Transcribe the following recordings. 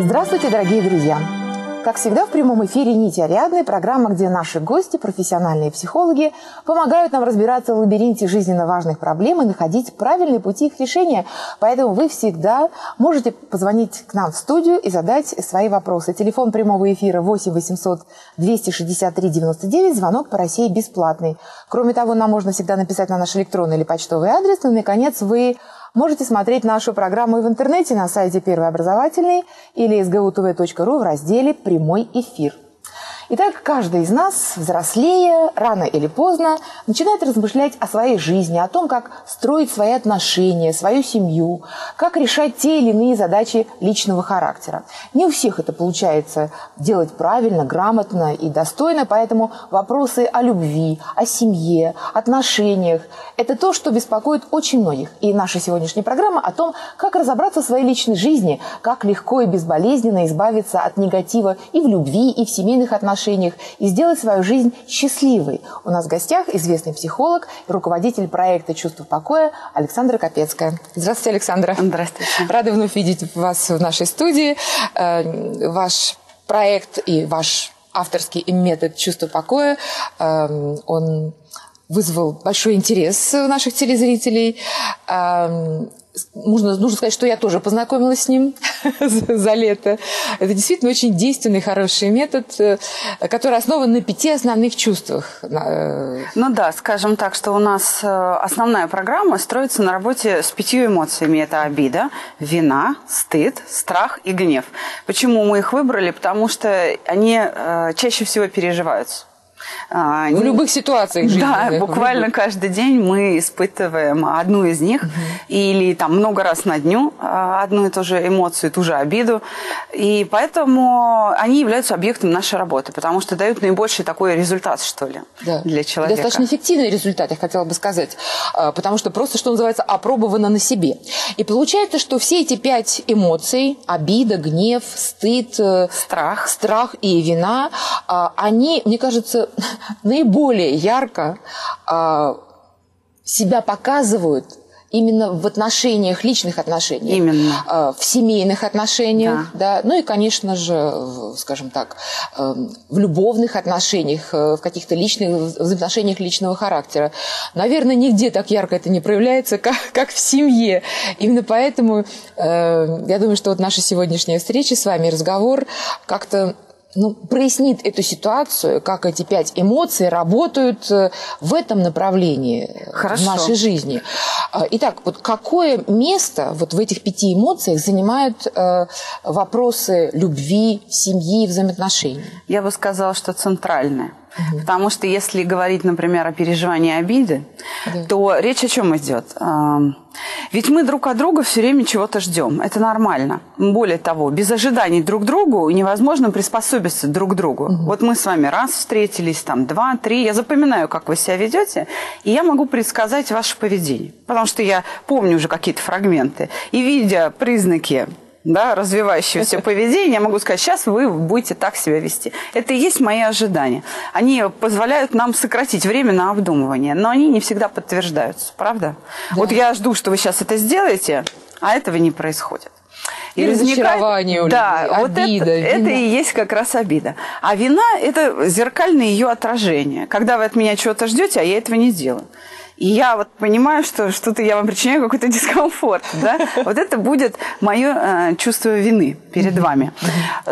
Здравствуйте, дорогие друзья! Как всегда, в прямом эфире «Нити Ариадны» – программа, где наши гости, профессиональные психологи, помогают нам разбираться в лабиринте жизненно важных проблем и находить правильные пути их решения. Поэтому вы всегда можете позвонить к нам в студию и задать свои вопросы. Телефон прямого эфира 8 800 263 99, звонок по России бесплатный. Кроме того, нам можно всегда написать на наш электронный или почтовый адрес. Ну и, наконец, вы Можете смотреть нашу программу и в интернете на сайте Первый образовательный или sgutv.ru в разделе «Прямой эфир». Итак, каждый из нас, взрослее, рано или поздно, начинает размышлять о своей жизни, о том, как строить свои отношения, свою семью, как решать те или иные задачи личного характера. Не у всех это получается делать правильно, грамотно и достойно, поэтому вопросы о любви, о семье, отношениях – это то, что беспокоит очень многих. И наша сегодняшняя программа о том, как разобраться в своей личной жизни, как легко и безболезненно избавиться от негатива и в любви, и в семейных отношениях, отношениях и сделать свою жизнь счастливой. У нас в гостях известный психолог и руководитель проекта «Чувство покоя» Александра Капецкая. Здравствуйте, Александра. Здравствуйте. Рада вновь видеть вас в нашей студии. Э, ваш проект и ваш авторский метод «Чувство покоя», э, он вызвал большой интерес у наших телезрителей. Нужно, нужно сказать, что я тоже познакомилась с ним за лето. Это действительно очень действенный, хороший метод, э, который основан на пяти основных чувствах. Э, ну да, скажем так, что у нас э, основная программа строится на работе с пятью эмоциями. Это обида, вина, стыд, страх и гнев. Почему мы их выбрали? Потому что они чаще всего переживаются. А, в любых ситуациях жизни. Да, буквально каждый день мы испытываем одну из них, угу. или там много раз на дню а, одну и ту же эмоцию, ту же обиду. И поэтому они являются объектом нашей работы, потому что дают наибольший такой результат, что ли, да. для человека. Достаточно эффективный результат, я хотела бы сказать, а, потому что просто, что называется, опробовано на себе. И получается, что все эти пять эмоций, обида, гнев, стыд, э, страх, страх и вина, они, мне кажется, наиболее ярко а, себя показывают именно в отношениях, личных отношениях. Именно. А, в семейных отношениях, да. да. Ну и, конечно же, скажем так, эм, в любовных отношениях, э, в каких-то личных взаимоотношениях личного характера. Наверное, нигде так ярко это не проявляется, как, как в семье. Именно поэтому э, я думаю, что вот наша сегодняшняя встреча с вами, разговор как-то ну, прояснит эту ситуацию, как эти пять эмоций работают э, в этом направлении э, Хорошо. в нашей жизни. А, итак, вот какое место вот в этих пяти эмоциях занимают э, вопросы любви, семьи, взаимоотношений? Я бы сказала, что центральное. Угу. Потому что если говорить, например, о переживании обиды, да. то речь о чем идет? Ведь мы друг от друга все время чего-то ждем. Это нормально. Более того, без ожиданий друг другу невозможно приспособиться друг к другу. Угу. Вот мы с вами раз встретились, там два, три. Я запоминаю, как вы себя ведете, и я могу предсказать ваше поведение. Потому что я помню уже какие-то фрагменты. И видя признаки да, развивающегося поведения, я могу сказать, сейчас вы будете так себя вести. Это и есть мои ожидания. Они позволяют нам сократить время на обдумывание, но они не всегда подтверждаются, правда? Да. Вот я жду, что вы сейчас это сделаете, а этого не происходит. И, и разочарование, да, обида, вот это, это и есть как раз обида. А вина – это зеркальное ее отражение. Когда вы от меня чего-то ждете, а я этого не делаю. И я вот понимаю, что что-то я вам причиняю какой-то дискомфорт, да, вот это будет мое э, чувство вины перед вами.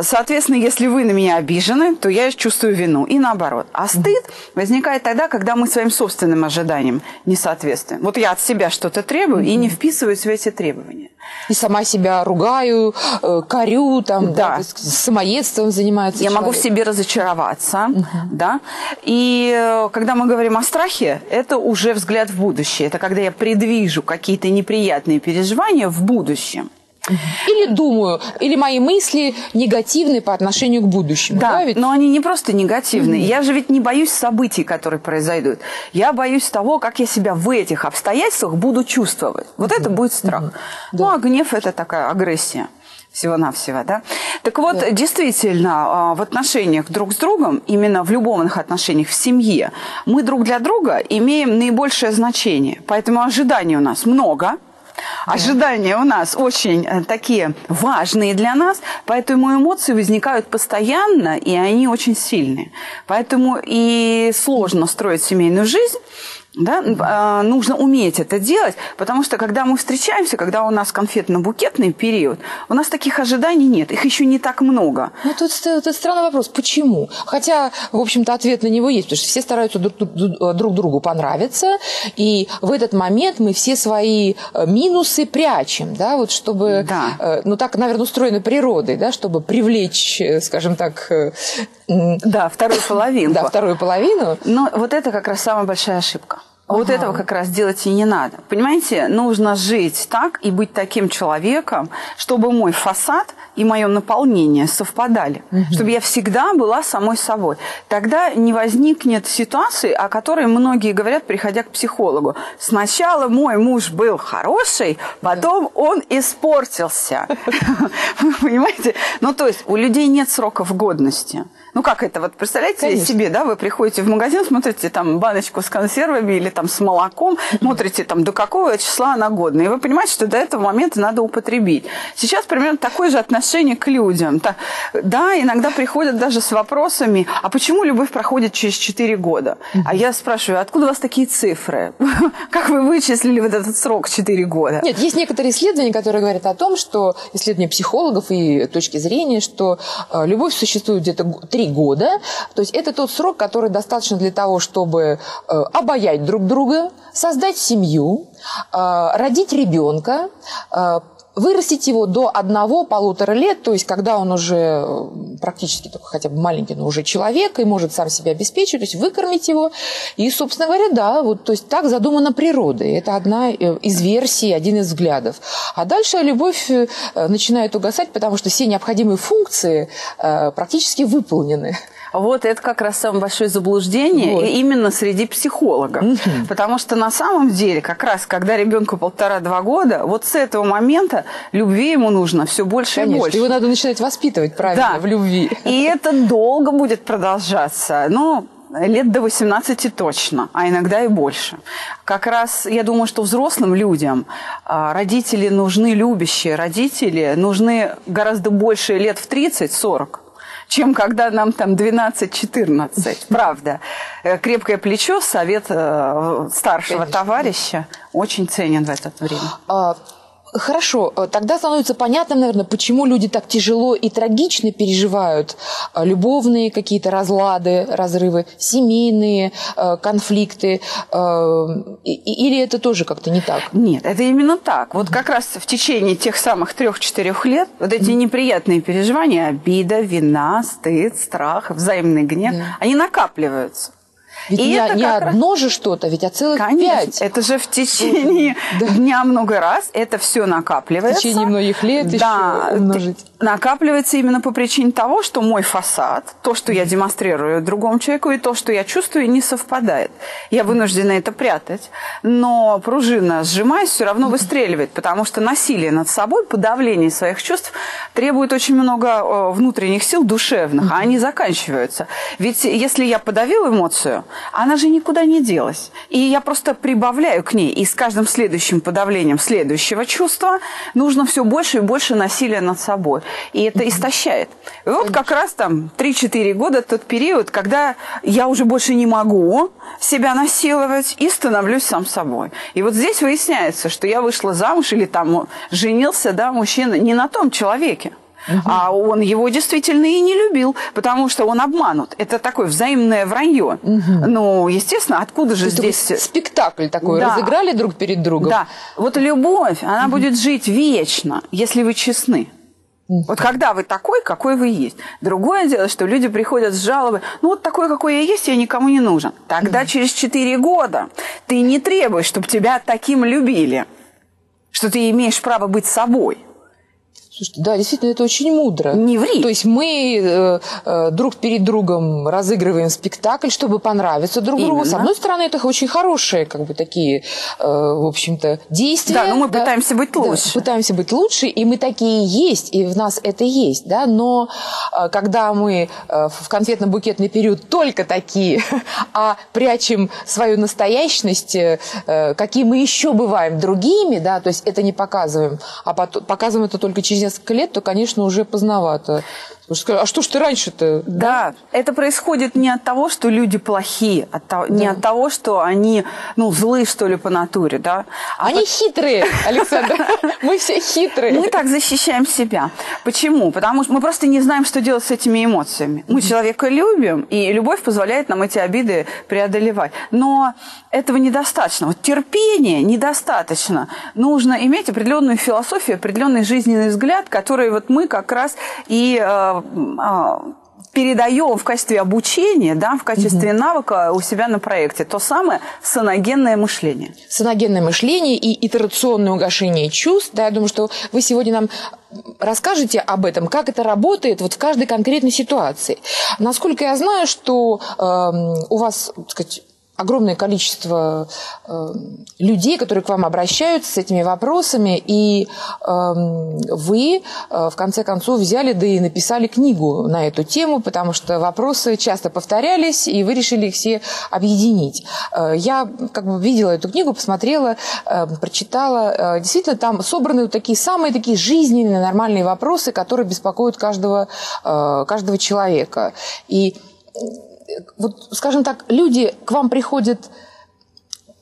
Соответственно, если вы на меня обижены, то я чувствую вину, и наоборот. А стыд возникает тогда, когда мы своим собственным ожиданиям не соответствуем. Вот я от себя что-то требую и не вписываюсь в эти требования. И сама себя ругаю, э, корю, там, да. да самоедством занимается. Я человек. могу в себе разочароваться, угу. да. И э, когда мы говорим о страхе, это уже взгляд взгляд в будущее. Это когда я предвижу какие-то неприятные переживания в будущем. Или думаю, или мои мысли негативные по отношению к будущему. Да, да ведь? но они не просто негативные. Mm-hmm. Я же ведь не боюсь событий, которые произойдут. Я боюсь того, как я себя в этих обстоятельствах буду чувствовать. Вот mm-hmm. это будет страх. Mm-hmm. Ну, а гнев – это такая агрессия всего-навсего, да? Так вот, да. действительно, а, в отношениях друг с другом, именно в любовных отношениях в семье, мы друг для друга имеем наибольшее значение. Поэтому ожиданий у нас много, Ожидания у нас очень э, такие важные для нас, поэтому эмоции возникают постоянно, и они очень сильные. Поэтому и сложно строить семейную жизнь, да? А, нужно уметь это делать, потому что когда мы встречаемся, когда у нас конфетно-букетный период, у нас таких ожиданий нет, их еще не так много. Ну, тут, тут странный вопрос, почему? Хотя, в общем-то, ответ на него есть, потому что все стараются друг, друг другу понравиться, и в этот момент мы все свои э, минусы прячем, да, вот чтобы, да. Э, ну, так, наверное, устроена природой, да, чтобы привлечь, э, скажем так... Да, вторую половину. Да, вторую половину. Но вот это как раз самая большая ошибка. А вот этого как раз делать и не надо. Понимаете, нужно жить так и быть таким человеком, чтобы мой фасад и мое наполнение совпадали. Угу. Чтобы я всегда была самой собой. Тогда не возникнет ситуации, о которой многие говорят, приходя к психологу. Сначала мой муж был хороший, потом он испортился. Понимаете? Ну, то есть у людей нет сроков годности. Ну, как это? Вот представляете Конечно. себе, да, вы приходите в магазин, смотрите там баночку с консервами или там с молоком, смотрите там до какого числа она годна. И вы понимаете, что до этого момента надо употребить. Сейчас примерно такое же отношение к людям. Да, иногда приходят даже с вопросами, а почему любовь проходит через 4 года? А я спрашиваю, откуда у вас такие цифры? Как вы вычислили вот этот срок 4 года? Нет, есть некоторые исследования, которые говорят о том, что исследования психологов и точки зрения, что э, любовь существует где-то 3 три года. То есть это тот срок, который достаточно для того, чтобы э, обаять друг друга, создать семью, э, родить ребенка, э, вырастить его до одного-полутора лет, то есть когда он уже практически только хотя бы маленький, но уже человек и может сам себя обеспечить, то есть выкормить его. И, собственно говоря, да, вот, то есть так задумана природой. Это одна из версий, один из взглядов. А дальше любовь начинает угасать, потому что все необходимые функции практически выполнены. Вот это как раз самое большое заблуждение вот. именно среди психологов. Угу. Потому что на самом деле, как раз когда ребенку полтора-два года, вот с этого момента любви ему нужно все больше Конечно, и больше. Его надо начинать воспитывать правильно да. в любви. И это долго будет продолжаться. Ну, лет до 18 точно, а иногда и больше. Как раз я думаю, что взрослым людям а, родители нужны любящие, родители нужны гораздо больше лет в 30-40 чем когда нам там 12-14. Правда. Э, крепкое плечо, совет э, старшего Конечно. товарища очень ценен в это время. Хорошо, э, тогда становится понятным, наверное, почему люди так тяжело и трагично переживают э, любовные какие-то разлады, разрывы, семейные э, конфликты. Или это тоже как-то не так? Нет, это именно так. Вот как раз в течение тех самых трех-четырех лет вот эти неприятные переживания, обида, вина, стыд, страх, взаимный гнев, они накапливаются. Ведь и не, это не одно раз... же что-то, ведь а целых Конечно, пять. Это же в течение да. дня много раз, это все накапливается. В течение многих лет да, еще умножить. Накапливается именно по причине того, что мой фасад, то, что я демонстрирую другому человеку, и то, что я чувствую, не совпадает. Я вынуждена это прятать. Но пружина, сжимаясь, все равно выстреливает, потому что насилие над собой, подавление своих чувств требует очень много э, внутренних сил душевных, а они заканчиваются. Ведь если я подавил эмоцию, она же никуда не делась. И я просто прибавляю к ней. И с каждым следующим подавлением следующего чувства нужно все больше и больше насилия над собой. И это истощает. И вот как раз там 3-4 года тот период, когда я уже больше не могу себя насиловать и становлюсь сам собой. И вот здесь выясняется, что я вышла замуж или там женился, да, мужчина не на том человеке. Угу. А он его действительно и не любил, потому что он обманут. Это такое взаимное вранье. Угу. Ну, естественно, откуда же здесь... Спектакль такой, да. разыграли друг перед другом. Да. Вот любовь, она угу. будет жить вечно, если вы честны. Вот когда вы такой, какой вы есть. Другое дело, что люди приходят с жалобой, ну вот такой, какой я есть, я никому не нужен. Тогда через 4 года ты не требуешь, чтобы тебя таким любили, что ты имеешь право быть собой. Слушайте, да, действительно, это очень мудро. Не ври. То есть мы э, э, друг перед другом разыгрываем спектакль, чтобы понравиться друг другу. С одной стороны, это очень хорошие, как бы такие, э, в общем-то, действия. Да, но мы да? пытаемся быть лучше. Да, пытаемся быть лучше, и мы такие есть, и в нас это есть, да. Но э, когда мы э, в конфетно-букетный период только такие, а прячем свою настоящность, э, какие мы еще бываем другими, да, то есть это не показываем, а потом, показываем это только через несколько лет, то, конечно, уже поздновато. А что ж ты раньше-то? Да, это происходит не от того, что люди плохие, от того, да. не от того, что они, ну, злые, что ли, по натуре, да. А они по... хитрые, Александр. Мы все хитрые. Мы так защищаем себя. Почему? Потому что мы просто не знаем, что делать с этими эмоциями. Мы человека любим, и любовь позволяет нам эти обиды преодолевать. Но этого недостаточно. Вот терпения недостаточно. Нужно иметь определенную философию, определенный жизненный взгляд, который вот мы как раз и э, передаем в качестве обучения, да, в качестве угу. навыка у себя на проекте. То самое саногенное мышление. Саногенное мышление и итерационное угошение чувств. Да, я думаю, что вы сегодня нам расскажете об этом, как это работает вот в каждой конкретной ситуации. Насколько я знаю, что э, у вас, так сказать, огромное количество э, людей, которые к вам обращаются с этими вопросами, и э, вы, э, в конце концов, взяли, да и написали книгу на эту тему, потому что вопросы часто повторялись, и вы решили их все объединить. Э, я как бы видела эту книгу, посмотрела, прочитала. Действительно, там собраны вот такие самые такие жизненные, нормальные вопросы, которые беспокоят каждого, каждого человека. И вот, скажем так, люди к вам приходят...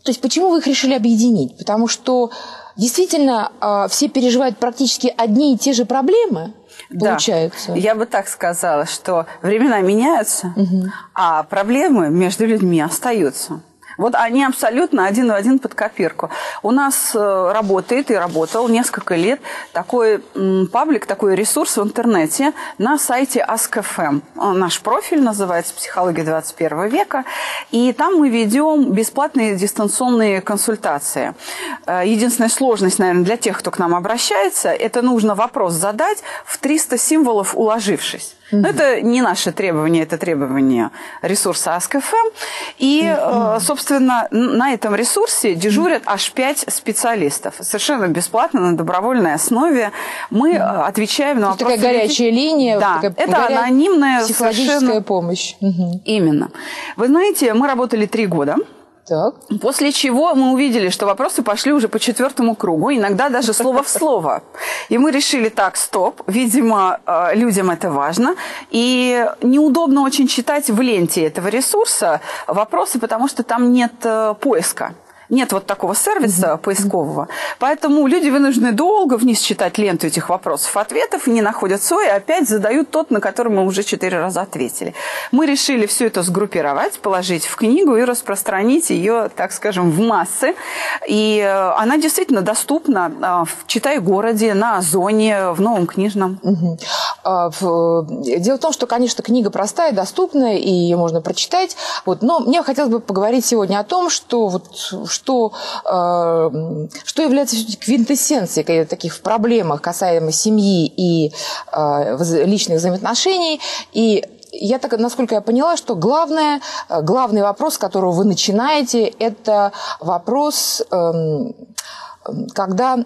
То есть почему вы их решили объединить? Потому что действительно э, все переживают практически одни и те же проблемы, получается. Да. Я бы так сказала, что времена меняются, угу. а проблемы между людьми остаются. Вот они абсолютно один в один под копирку. У нас э, работает и работал несколько лет такой паблик, такой ресурс в интернете на сайте Ask.fm. Наш профиль называется «Психология 21 века». И там мы ведем бесплатные дистанционные консультации. Э, единственная сложность, наверное, для тех, кто к нам обращается, это нужно вопрос задать в 300 символов уложившись. Mm-hmm. Но это не наше требование, это требование ресурса Ask.fm. И, mm-hmm. собственно, на этом ресурсе дежурят аж пять специалистов. Совершенно бесплатно, на добровольной основе. Мы mm-hmm. отвечаем на вопросы. Такая горячая линия. Да, такая это горя... анонимная совершенно... помощь. Mm-hmm. Именно. Вы знаете, мы работали три года. Так. После чего мы увидели, что вопросы пошли уже по четвертому кругу, иногда даже слово в слово. И мы решили, так, стоп, видимо, э, людям это важно. И неудобно очень читать в ленте этого ресурса вопросы, потому что там нет э, поиска. Нет вот такого сервиса mm-hmm. поискового. Поэтому люди вынуждены долго вниз читать ленту этих вопросов, ответов, и не находят свой, и опять задают тот, на который мы уже четыре раза ответили. Мы решили все это сгруппировать, положить в книгу и распространить ее, так скажем, в массы. И э, она действительно доступна э, в Читай-городе, на Озоне, в Новом книжном. Угу. Дело в том, что, конечно, книга простая, доступная, и ее можно прочитать. Вот, но мне хотелось бы поговорить сегодня о том, что вот что, э, что является квинтэссенцией таких проблемах касаемо семьи и э, личных взаимоотношений. И я так, насколько я поняла, что главное, э, главный вопрос, с которого вы начинаете, это вопрос, эм, когда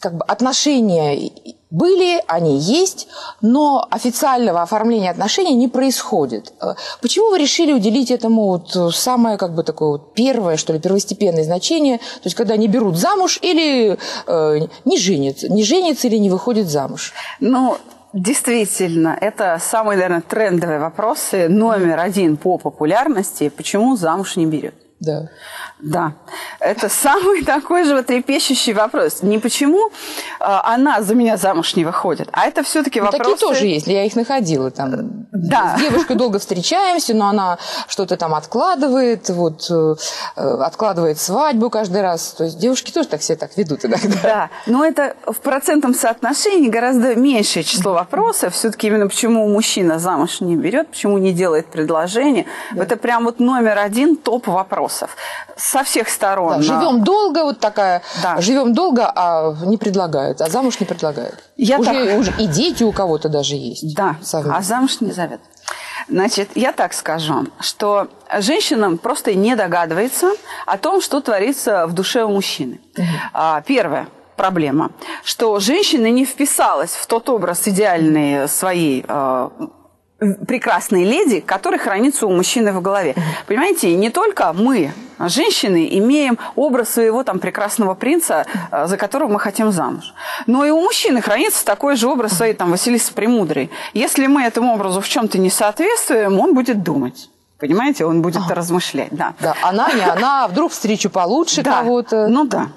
как бы отношения были, они есть, но официального оформления отношений не происходит. Э, почему вы решили уделить этому вот самое как бы такое вот первое, что ли, первостепенное значение, то есть когда не берут замуж или э, не женятся, не женятся или не выходят замуж? Ну, Действительно, это самые, наверное, трендовые вопросы. Номер один по популярности. Почему замуж не берет? Да. Да, это самый такой же вот трепещущий вопрос. Не почему э, она за меня замуж не выходит, а это все-таки ну, вопросы... Такие тоже есть, я их находила там. Да. С девушкой долго встречаемся, но она что-то там откладывает, вот, э, откладывает свадьбу каждый раз. То есть девушки тоже так все так ведут иногда. Да, но это в процентном соотношении гораздо меньшее число вопросов. Все-таки именно почему мужчина замуж не берет, почему не делает предложение. Да. Это прям вот номер один топ вопрос вопросов со всех сторон. Да, живем долго, вот такая, да. живем долго, а не предлагают, а замуж не предлагают. Я уже, так... уже и дети у кого-то даже есть. Да, совместно. а замуж не зовет. Значит, я так скажу, что женщина просто не догадывается о том, что творится в душе у мужчины. Угу. Первое проблема, что женщина не вписалась в тот образ идеальной своей а, прекрасной леди, который хранится у мужчины в голове. Понимаете, не только мы, женщины, имеем образ своего там прекрасного принца, э, за которого мы хотим замуж. Но и у мужчины хранится такой же образ своей там Василисы Премудрой. Если мы этому образу в чем-то не соответствуем, он будет думать. Понимаете, он будет а. размышлять, да. Да, она не она, а вдруг встречу получше да. кого-то. Ну да.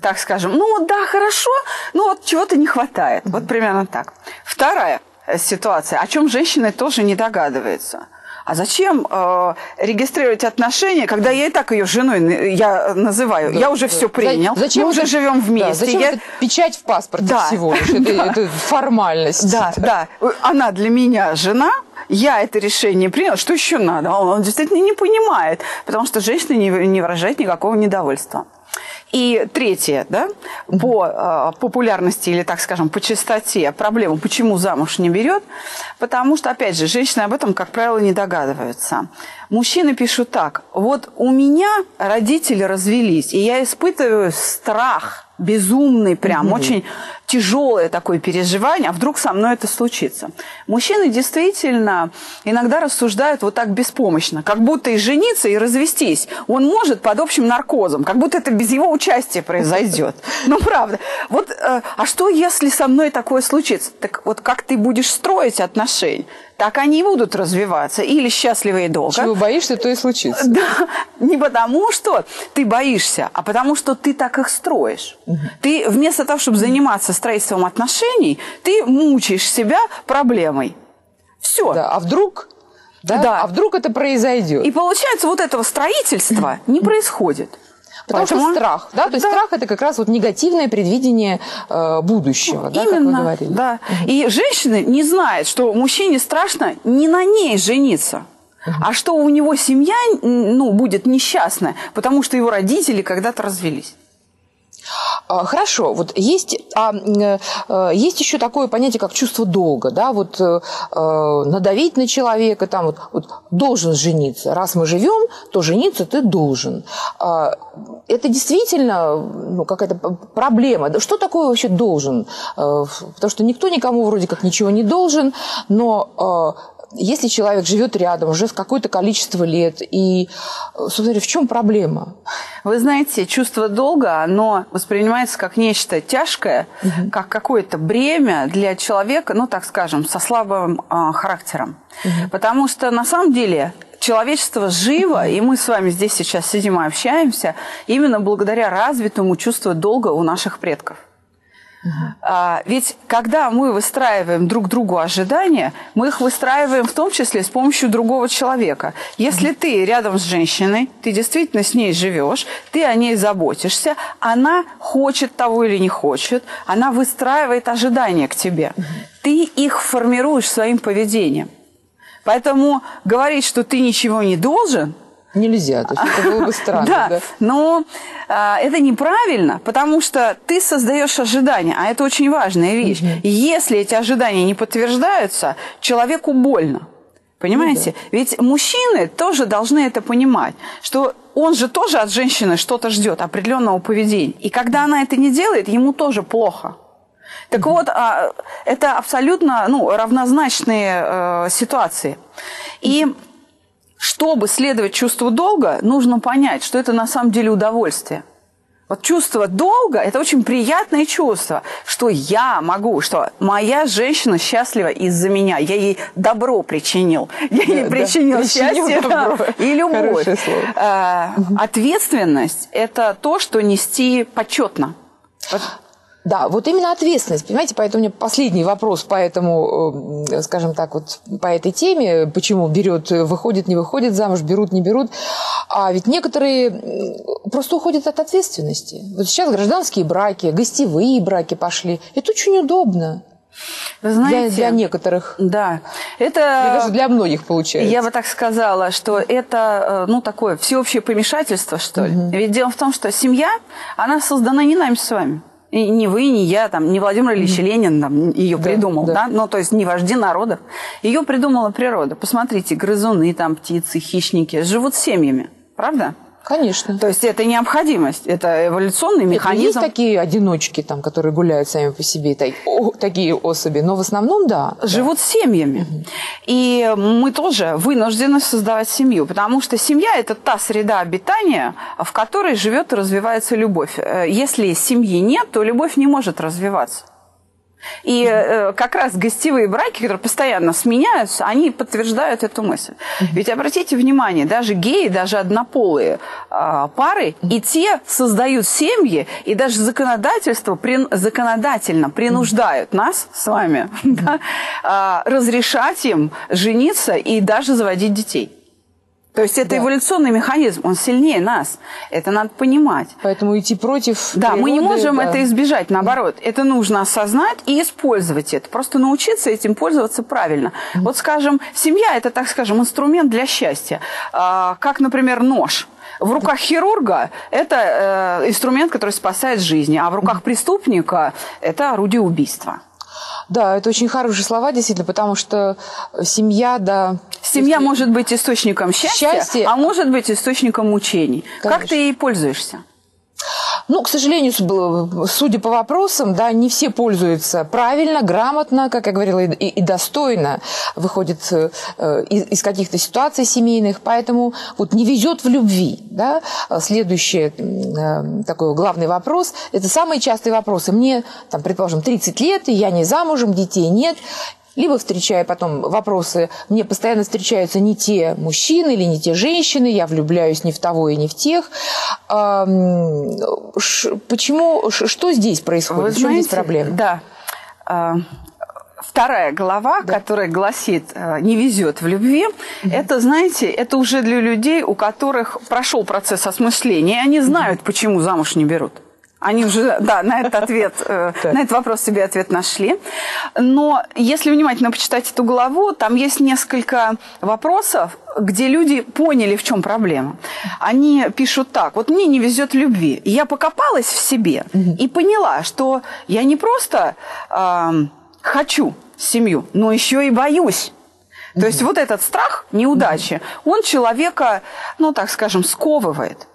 Так скажем, ну да, хорошо, но вот чего-то не хватает. Вот примерно так. Вторая ситуация, о чем женщины тоже не догадываются. А зачем э, регистрировать отношения, когда я и так ее женой я называю? Да, я уже да. все принял. Зачем мы уже живем вместе. Да, зачем я... это печать в паспорте да. всего лишь? Это, да. это формальность. Да, да. Она для меня жена, я это решение принял, что еще надо? Он, он действительно не понимает, потому что женщина не, не выражает никакого недовольства. И третье, да, по э, популярности или, так скажем, по частоте проблему, почему замуж не берет, потому что, опять же, женщины об этом, как правило, не догадываются. Мужчины пишут так, вот у меня родители развелись, и я испытываю страх – безумный, прям угу. очень тяжелое такое переживание, а вдруг со мной это случится. Мужчины действительно иногда рассуждают вот так беспомощно, как будто и жениться, и развестись он может под общим наркозом, как будто это без его участия произойдет. Ну, правда. Вот, э, а что, если со мной такое случится? Так вот как ты будешь строить отношения? Так они и будут развиваться. Или счастливы и долго. Чего боишься, то и случится. Да, не потому, что ты боишься, а потому, что ты так их строишь. Угу. Ты вместо того, чтобы заниматься строительством отношений, ты мучаешь себя проблемой. Все. Да, а вдруг да? да. А вдруг это произойдет? И получается, вот этого строительства не происходит. Потому Поэтому... что страх, да, то есть да. страх это как раз вот негативное предвидение э, будущего, да, Именно, как вы говорили. Да. И женщина не знает, что мужчине страшно не на ней жениться. А что у него семья ну, будет несчастная, потому что его родители когда-то развелись. А, хорошо, вот есть, а, э, есть еще такое понятие, как чувство долга, да, вот э, э, надавить на человека, там вот, вот должен жениться, раз мы живем, то жениться ты должен. А, это действительно ну, какая-то проблема. Что такое вообще должен? Потому что никто никому вроде как ничего не должен, но если человек живет рядом уже с какое-то количество лет, и, собственно в чем проблема? Вы знаете, чувство долга, оно воспринимается как нечто тяжкое, угу. как какое-то бремя для человека, ну, так скажем, со слабым э, характером. Угу. Потому что на самом деле человечество живо, и мы с вами здесь сейчас сидим и общаемся, именно благодаря развитому чувству долга у наших предков. А, ведь когда мы выстраиваем друг другу ожидания, мы их выстраиваем в том числе с помощью другого человека. Если ты рядом с женщиной, ты действительно с ней живешь, ты о ней заботишься, она хочет того или не хочет, она выстраивает ожидания к тебе. Ты их формируешь своим поведением. Поэтому говорить, что ты ничего не должен – Нельзя, то есть это было бы странно. Да, да? но это неправильно, потому что ты создаешь ожидания, а это очень важная вещь. Угу. Если эти ожидания не подтверждаются, человеку больно. Понимаете? Ну, да. Ведь мужчины тоже должны это понимать, что он же тоже от женщины что-то ждет, определенного поведения. И когда она это не делает, ему тоже плохо. Так mm вот, а, это абсолютно ну, равнозначные э, ситуации. И чтобы следовать чувству долга, нужно понять, что это на самом деле удовольствие. Вот чувство долга – это очень приятное чувство, что я могу, что моя женщина счастлива из-за меня, я ей добро причинил, я ей да, причинил да, счастье да, и любовь. А, ответственность – это то, что нести почетно. Да, вот именно ответственность, понимаете, поэтому у меня последний вопрос по этому, э, скажем так, вот по этой теме, почему берет, выходит, не выходит замуж, берут, не берут. А ведь некоторые просто уходят от ответственности. Вот сейчас гражданские браки, гостевые браки пошли. Это очень удобно. Вы знаете, для, для некоторых. Да, Это... даже для многих получается. Я бы так сказала, что это, э, ну, такое всеобщее помешательство, что ли. Угу. Ведь дело в том, что семья, она создана не нами с вами. И не вы, не я, там, не Владимир Ильич mm-hmm. Ленин там, ее да, придумал, да. да? Ну, то есть не вожди народов. Ее придумала природа. Посмотрите, грызуны, там, птицы, хищники живут семьями, правда? Конечно. То есть это необходимость, это эволюционный Нет, механизм. Есть такие одиночки, там, которые гуляют сами по себе, такие особи, но в основном, да. Живут да. семьями. Угу. И мы тоже вынуждены создавать семью, потому что семья – это та среда обитания, в которой живет и развивается любовь. Э, если семьи нет, то любовь не может развиваться. И э, как раз гостевые браки, которые постоянно сменяются, они подтверждают эту мысль. Ведь обратите внимание, даже геи, даже однополые э, пары, и те создают семьи, и даже законодательство при, законодательно принуждают нас с вами да, э, разрешать им жениться и даже заводить детей. То есть это да. эволюционный механизм, он сильнее нас. Это надо понимать. Поэтому идти против. Да, природы, мы не можем да. это избежать. Наоборот, это нужно осознать и использовать это. Просто научиться этим пользоваться правильно. Mm-hmm. Вот, скажем, семья это, так скажем, инструмент для счастья. А, как, например, нож. В руках хирурга это э, инструмент, который спасает жизни, а в руках преступника это орудие убийства. Да, это очень хорошие слова, действительно, потому что семья, да... Семья есть... может быть источником счастья, счастье, а может быть источником мучений. Конечно. Как ты ей пользуешься? Ну, к сожалению, судя по вопросам, да, не все пользуются правильно, грамотно, как я говорила, и, и достойно выходят э, из, из каких-то ситуаций семейных, поэтому вот не везет в любви, да. Следующий э, такой главный вопрос, это самые частые вопросы. Мне, там, предположим, 30 лет, и я не замужем, детей нет, либо встречая потом вопросы, мне постоянно встречаются не те мужчины или не те женщины, я влюбляюсь не в того и не в тех. Почему, что здесь происходит? Вы в чем знаете, здесь проблема? Да. А, вторая глава, да. которая гласит а, «не везет в любви», mm это, знаете, это уже для людей, у которых прошел процесс осмысления, и они знают, mm почему замуж не берут. Они уже, да, на этот ответ, э, на этот вопрос себе ответ нашли. Но если внимательно почитать эту главу, там есть несколько вопросов, где люди поняли, в чем проблема. Они пишут так: вот мне не везет любви. я покопалась в себе и поняла, что я не просто э, хочу семью, но еще и боюсь. То есть вот этот страх неудачи, он человека, ну так скажем, сковывает.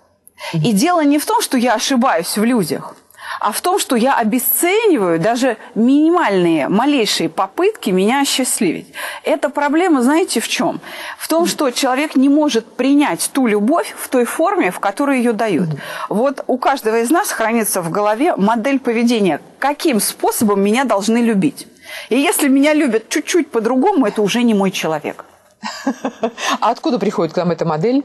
И дело не в том, что я ошибаюсь в людях, а в том, что я обесцениваю даже минимальные, малейшие попытки меня осчастливить. Эта проблема, знаете, в чем? В том, что человек не может принять ту любовь в той форме, в которой ее дают. Вот у каждого из нас хранится в голове модель поведения, каким способом меня должны любить. И если меня любят чуть-чуть по-другому, это уже не мой человек. А откуда приходит к нам эта модель?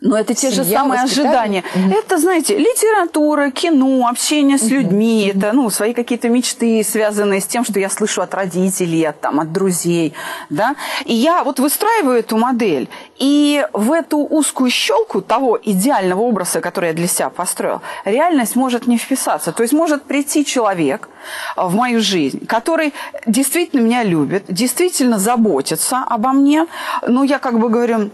Но это те Семья, же самые ожидания. Угу. Это, знаете, литература, кино, общение с людьми, угу. это ну, свои какие-то мечты, связанные с тем, что я слышу от родителей, от, там, от друзей. Да? И я вот выстраиваю эту модель. И в эту узкую щелку того идеального образа, который я для себя построил, реальность может не вписаться. То есть может прийти человек в мою жизнь, который действительно меня любит, действительно заботится обо мне, но я как бы говорю,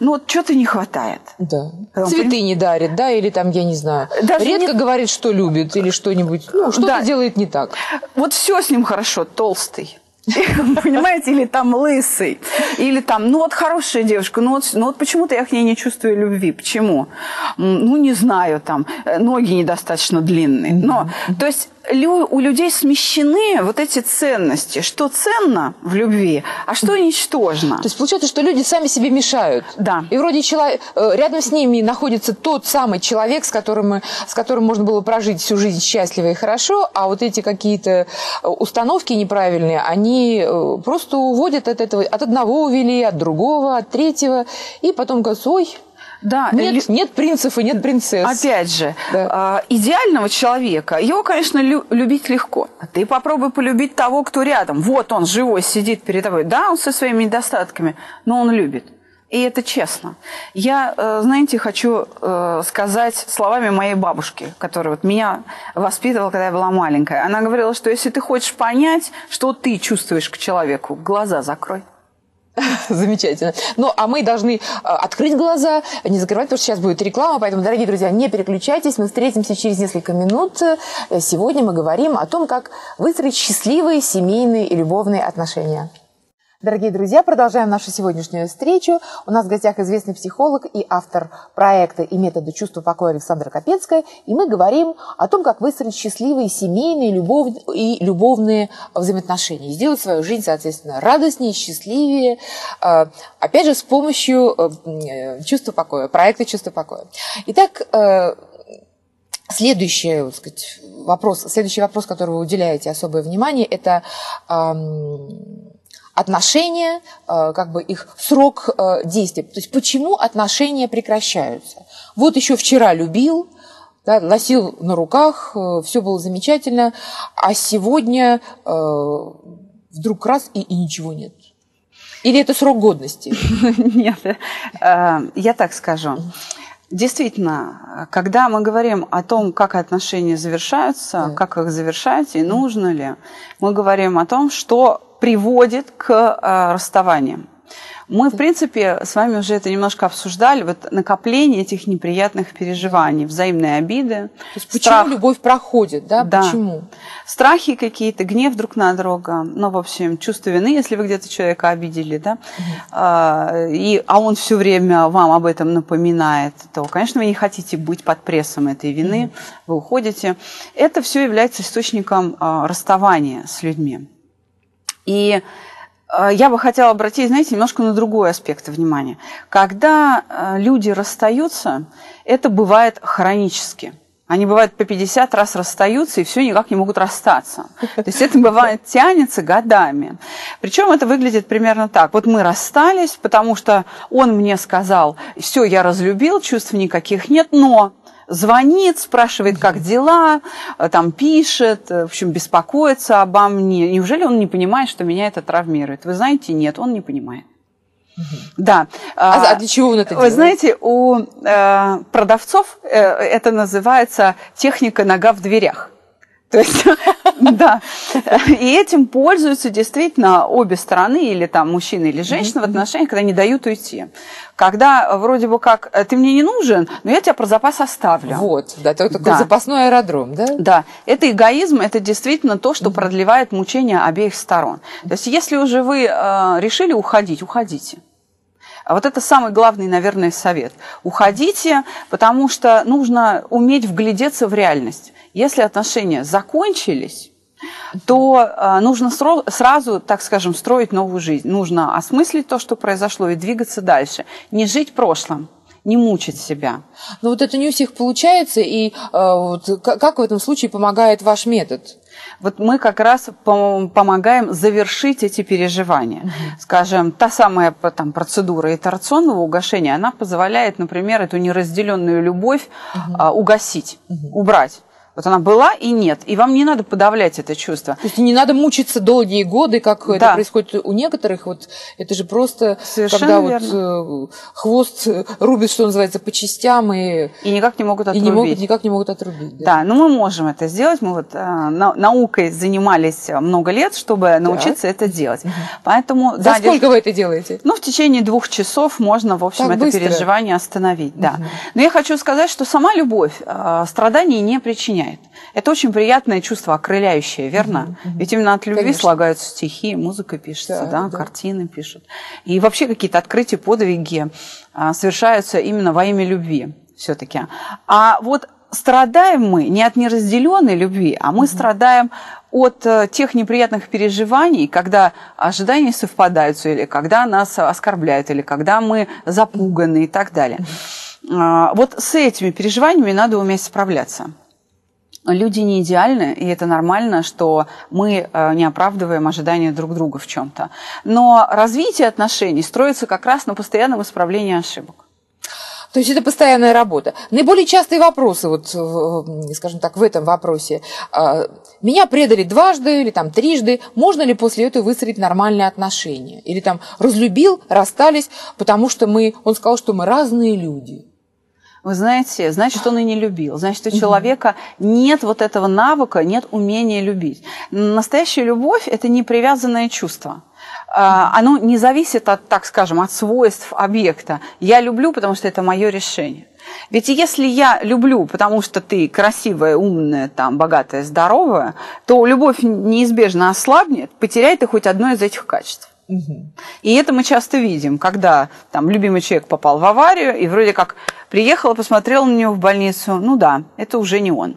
ну вот что-то не хватает. Да. Потом, Цветы не дарит, да, или там, я не знаю, Даже редко не... говорит, что любит, или что-нибудь, ну, что-то да. делает не так. Вот все с ним хорошо, толстый. Понимаете, или там лысый, или там, ну вот хорошая девушка, ну вот, ну вот почему-то я к ней не чувствую любви. Почему? Ну, не знаю, там, э, ноги недостаточно длинные. Но, то есть у людей смещены вот эти ценности, что ценно в любви, а что ничтожно. То есть получается, что люди сами себе мешают. Да. И вроде человек, э, рядом с ними находится тот самый человек, с которым, с которым можно было прожить всю жизнь счастливо и хорошо, а вот эти какие-то э, установки неправильные, они э, просто уводят от этого, от одного увели, от другого, от третьего, и потом говорят, ой, да, нет, нет принцев и нет принцесс. Опять же, да. э, идеального человека, его, конечно, лю- любить легко. Ты попробуй полюбить того, кто рядом. Вот он живой сидит перед тобой. Да, он со своими недостатками, но он любит. И это честно. Я, э, знаете, хочу э, сказать словами моей бабушки, которая вот меня воспитывала, когда я была маленькая. Она говорила, что если ты хочешь понять, что ты чувствуешь к человеку, глаза закрой. Замечательно. Ну, а мы должны а, открыть глаза, не закрывать, потому что сейчас будет реклама. Поэтому, дорогие друзья, не переключайтесь. Мы встретимся через несколько минут. Сегодня мы говорим о том, как выстроить счастливые семейные и любовные отношения. Дорогие друзья, продолжаем нашу сегодняшнюю встречу. У нас в гостях известный психолог и автор проекта и метода чувства покоя Александра Капецкая. И мы говорим о том, как выстроить счастливые семейные любовь и любовные взаимоотношения. сделать свою жизнь, соответственно, радостнее, счастливее. А, опять же, с помощью э, чувства покоя, проекта чувства покоя. Итак, э, Следующий, сказать, вопрос, следующий вопрос, который вы уделяете особое внимание, это отношения, э, как бы их срок э, действия. То есть почему отношения прекращаются? Вот еще вчера любил, да, носил на руках, э, все было замечательно, а сегодня вдруг раз и, и ничего нет. Или это срок годности? Нет, я так скажу. Действительно, когда мы говорим о том, как отношения завершаются, да. как их завершать и нужно ли, мы говорим о том, что приводит к э, расставаниям. Мы, в принципе, с вами уже это немножко обсуждали, вот накопление этих неприятных переживаний, взаимные обиды. То есть страх. почему любовь проходит, да? да? Почему? Страхи какие-то, гнев друг на друга, ну, в общем, чувство вины, если вы где-то человека обидели, да, угу. а, и, а он все время вам об этом напоминает, то, конечно, вы не хотите быть под прессом этой вины, угу. вы уходите. Это все является источником а, расставания с людьми. И э, я бы хотела обратить, знаете, немножко на другой аспект внимания. Когда э, люди расстаются, это бывает хронически. Они бывают по 50 раз расстаются и все никак не могут расстаться. То есть это бывает тянется годами. Причем это выглядит примерно так. Вот мы расстались, потому что он мне сказал, все, я разлюбил, чувств никаких нет, но звонит, спрашивает, как дела, э, там пишет, э, в общем, беспокоится обо мне. Неужели он не понимает, что меня это травмирует? Вы знаете, нет, он не понимает. Да. А, а для чего он это делает? Вы знаете, у э, продавцов э, это называется техника нога в дверях. То есть, да. И этим пользуются действительно обе стороны, или там мужчина, или женщина в отношениях, когда не дают уйти. Когда вроде бы как э, ты мне не нужен, но я тебя про запас оставлю. Вот, да, это такой да. запасной аэродром, да? Да, это эгоизм, это действительно то, что продлевает мучения обеих сторон. То есть, если уже вы э, решили уходить, уходите. А вот это самый главный, наверное, совет. Уходите, потому что нужно уметь вглядеться в реальность. Если отношения закончились, то э, нужно сразу, так скажем, строить новую жизнь. Нужно осмыслить то, что произошло, и двигаться дальше. Не жить прошлым не мучить себя. Но вот это не у всех получается, и э, вот, как в этом случае помогает ваш метод? Вот мы как раз помогаем завершить эти переживания. Скажем, та самая там, процедура итерационного угошения, она позволяет, например, эту неразделенную любовь угу. угасить, угу. убрать. Вот она была и нет. И вам не надо подавлять это чувство. То есть не надо мучиться долгие годы, как да. это происходит у некоторых. Вот это же просто, Совершенно когда верно. вот э, хвост рубит, что называется, по частям и... И никак не могут отрубить. И не могут, никак не могут отрубить. Да, да но мы можем это сделать. Мы вот э, наукой занимались много лет, чтобы научиться так. это делать. Угу. Поэтому... За да, сколько держ... вы это делаете? Ну, в течение двух часов можно, в общем, так это быстро. переживание остановить. Угу. Да. Но я хочу сказать, что сама любовь э, страданий не причиняет наполняет. Это очень приятное чувство, окрыляющее, верно? Mm-hmm. Ведь именно от любви Конечно. слагаются стихи, музыка пишется, да, да, да. картины пишут. И вообще какие-то открытия, подвиги а, совершаются именно во имя любви все-таки. А вот страдаем мы не от неразделенной любви, а мы mm-hmm. страдаем от э, тех неприятных переживаний, когда ожидания совпадают, или когда нас оскорбляют, или когда мы запуганы и так далее. Mm-hmm. Вот с этими переживаниями надо уметь справляться люди не идеальны, и это нормально, что мы э, не оправдываем ожидания друг друга в чем-то. Но развитие отношений строится как раз на постоянном исправлении ошибок. То есть это постоянная работа. Наиболее частые вопросы, вот, скажем так, в этом вопросе. А, меня предали дважды или там трижды. Можно ли после этого выстроить нормальные отношения? Или там разлюбил, расстались, потому что мы, он сказал, что мы разные люди. Вы знаете, значит, он и не любил. Значит, у человека нет вот этого навыка, нет умения любить. Настоящая любовь – это не привязанное чувство. оно не зависит от, так скажем, от свойств объекта. Я люблю, потому что это мое решение. Ведь если я люблю, потому что ты красивая, умная, там, богатая, здоровая, то любовь неизбежно ослабнет, потеряет ты хоть одно из этих качеств. И это мы часто видим, когда там любимый человек попал в аварию, и вроде как приехала, посмотрела на него в больницу, ну да, это уже не он.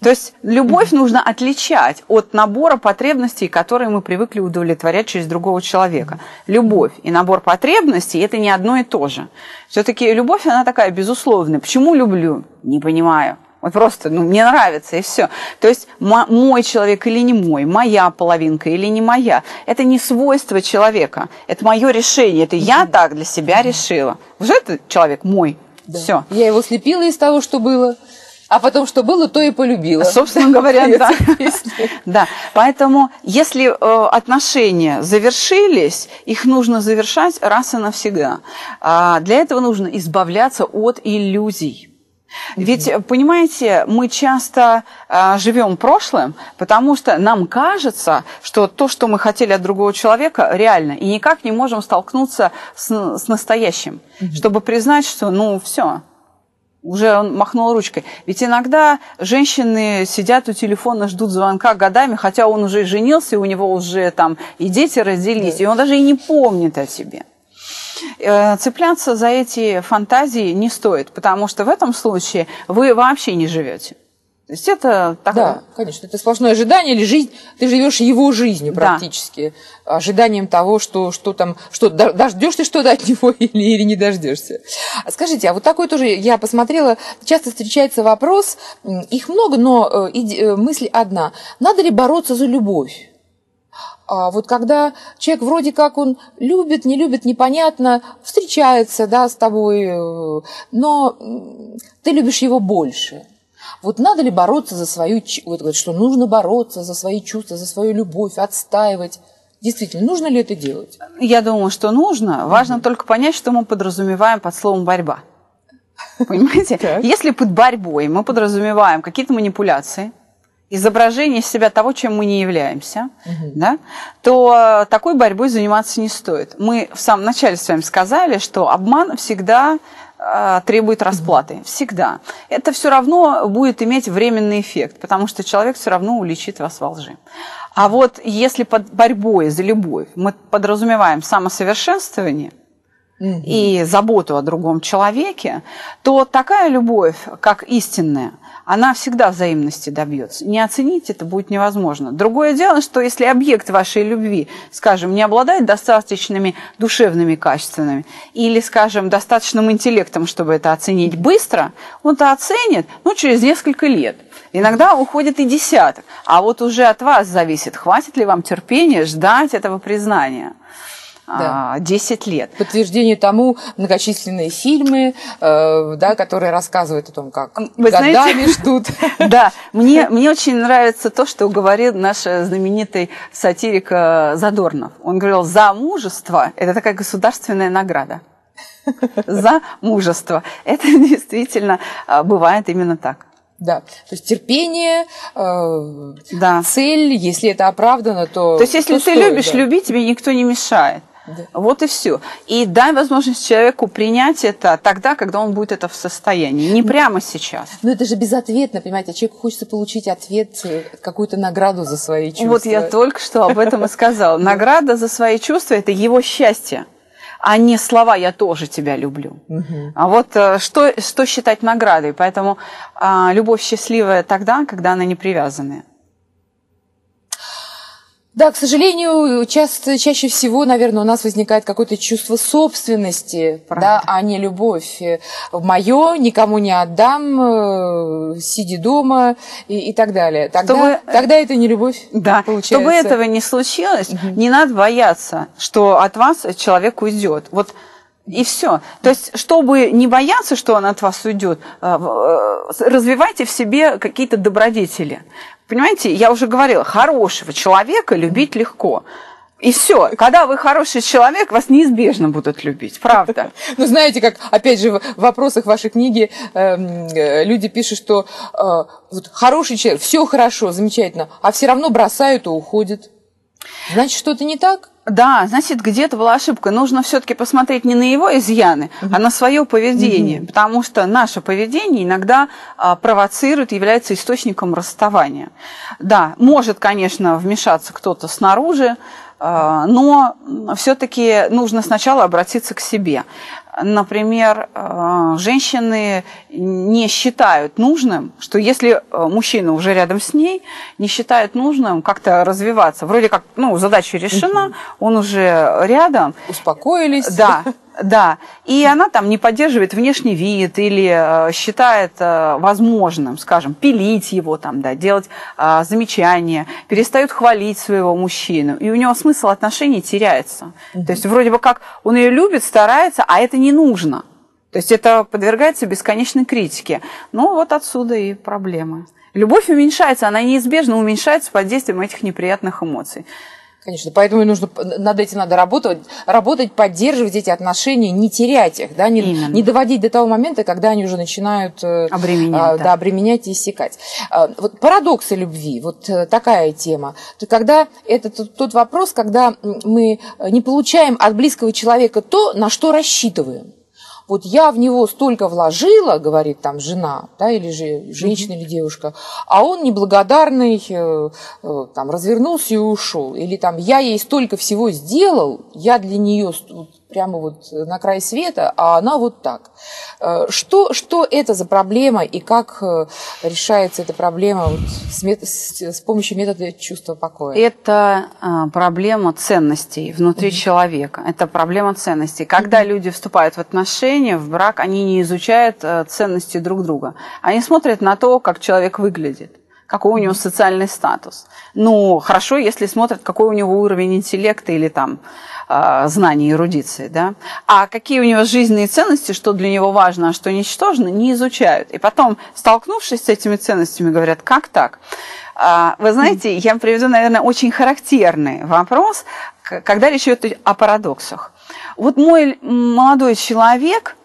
То есть любовь нужно отличать от набора потребностей, которые мы привыкли удовлетворять через другого человека. Любовь и набор потребностей – это не одно и то же. Все-таки любовь, она такая безусловная. Почему люблю? Не понимаю. Вот просто, ну, мне нравится, и все. То есть мой человек или не мой, моя половинка или не моя, это не свойство человека, это мое решение, это я так для себя решила. Уже этот человек мой, да. все. Я его слепила из того, что было. А потом, что было, то и полюбила. Собственно говоря, да. да. Поэтому, если э, отношения завершились, их нужно завершать раз и навсегда. А для этого нужно избавляться от иллюзий. Ведь, понимаете, мы часто э, живем прошлым, потому что нам кажется, что то, что мы хотели от другого человека, реально, и никак не можем столкнуться с, с настоящим, mm-hmm. чтобы признать, что, ну, все, уже он махнул ручкой. Ведь иногда женщины сидят у телефона, ждут звонка годами, хотя он уже женился, и у него уже там и дети родились, да. и он даже и не помнит о себе. Э, цепляться за эти фантазии не стоит, потому что в этом случае вы вообще не живете. То есть это такое... Да, конечно, это сплошное ожидание или жизнь, ты живешь его жизнью практически, да. ожиданием того, что, что там, что дождешься что-то от него или, или не дождешься. Скажите, а вот такой тоже, я посмотрела, часто встречается вопрос, их много, но э, э, мысль одна, надо ли бороться за любовь? А вот когда человек вроде как он любит, не любит, непонятно, встречается, да, с тобой, э, но ты любишь его больше – вот надо ли бороться за свою, вот, что нужно бороться за свои чувства, за свою любовь, отстаивать? Действительно, нужно ли это делать? Я думаю, что нужно. Важно mm только понять, что мы подразумеваем под словом борьба. Понимаете? Если под борьбой мы подразумеваем какие-то манипуляции, изображение себя того, чем мы не являемся, угу. да, то такой борьбой заниматься не стоит. Мы в самом начале с вами сказали, что обман всегда Э, требует расплаты. Всегда. Это все равно будет иметь временный эффект, потому что человек все равно уличит вас во лжи. А вот если под борьбой за любовь мы подразумеваем самосовершенствование, и заботу о другом человеке, то такая любовь, как истинная, она всегда взаимности добьется. Не оценить это будет невозможно. Другое дело, что если объект вашей любви, скажем, не обладает достаточными душевными качествами или, скажем, достаточным интеллектом, чтобы это оценить быстро, он это оценит ну, через несколько лет. Иногда уходит и десяток. А вот уже от вас зависит, хватит ли вам терпения ждать этого признания да. 10 а, лет. Подтверждение тому многочисленные фильмы, э, да, которые рассказывают о том, как Вы годами знаете, ждут. Да, мне, мне очень нравится то, что говорил наш знаменитый сатирик э, Задорнов. Он говорил, за мужество – это такая государственная награда. За мужество. Это действительно э, бывает именно так. Да, то есть терпение, э, да. цель, если это оправдано, то. То есть, если то ты стоит, любишь да. любить, тебе никто не мешает. Да. Вот и все. И дай возможность человеку принять это тогда, когда он будет это в состоянии, не прямо сейчас. Но это же безответно, понимаете, человеку хочется получить ответ, э, какую-то награду за свои чувства. Вот я только что об этом и сказала. Награда за свои чувства – это его счастье а не слова «я тоже тебя люблю». Угу. А вот э, что, что считать наградой? Поэтому а, любовь счастливая тогда, когда она не привязанная. Да, к сожалению, часто, чаще всего, наверное, у нас возникает какое-то чувство собственности, да, а не любовь. Мое никому не отдам, э, сиди дома и, и так далее. Тогда, Чтобы... тогда это не любовь. Да, получается. чтобы этого не случилось, угу. не надо бояться, что от вас человек уйдет. Вот и все. То есть, чтобы не бояться, что он от вас уйдет, э, э, развивайте в себе какие-то добродетели. Понимаете, я уже говорила, хорошего человека любить легко. И все. Когда вы хороший человек, вас неизбежно будут любить, правда. Ну, знаете, как, опять же, в вопросах вашей книги эм, э, люди пишут, что хороший человек, все хорошо, замечательно, а все равно бросают и уходят. Значит, что-то не так? Да, значит, где-то была ошибка. Нужно все-таки посмотреть не на его изъяны, угу. а на свое поведение. Угу. Потому что наше поведение иногда а, провоцирует, является источником расставания. Да, может, конечно, вмешаться кто-то снаружи, а, но все-таки нужно сначала обратиться к себе. Например, а, женщины не считают нужным, что если а, мужчина уже рядом с ней, не считает нужным как-то развиваться. Вроде как, ну, задача решена, он уже рядом. Успокоились. Да. Да, и она там не поддерживает внешний вид или э, считает э, возможным, скажем, пилить его, там, да, делать э, замечания, перестает хвалить своего мужчину, и у него смысл отношений теряется. Mm-hmm. То есть вроде бы как он ее любит, старается, а это не нужно. То есть это подвергается бесконечной критике. Ну вот отсюда и проблемы. Любовь уменьшается, она неизбежно уменьшается под действием этих неприятных эмоций. Конечно, поэтому нужно, над этим надо работать, работать, поддерживать эти отношения, не терять их, да, не, не доводить до того момента, когда они уже начинают э, обременять, а, да. Да, обременять и иссякать. А, вот парадоксы любви, вот э, такая тема. То, когда это тот, тот вопрос, когда мы не получаем от близкого человека то, на что рассчитываем вот я в него столько вложила, говорит там жена, да, или же женщина или девушка, а он неблагодарный, э, э, там, развернулся и ушел. Или там я ей столько всего сделал, я для нее прямо вот на край света, а она вот так. Э, что, что это за проблема и как э, решается эта проблема вот с, мет, с, с помощью метода чувства покоя? Это а, проблема ценностей внутри mm-hmm. человека. Это проблема ценностей. Когда mm-hmm. люди вступают в отношения, в брак, они не изучают а, ценности друг друга. Они смотрят на то, как человек выглядит какой у него социальный статус. Ну, хорошо, если смотрят, какой у него уровень интеллекта или там а, знаний, эрудиции, да, а какие у него жизненные ценности, что для него важно, а что ничтожно, не изучают. И потом, столкнувшись с этими ценностями, говорят, как так? А, вы знаете, я приведу, наверное, очень характерный вопрос, когда речь идет о парадоксах. Вот мой молодой человек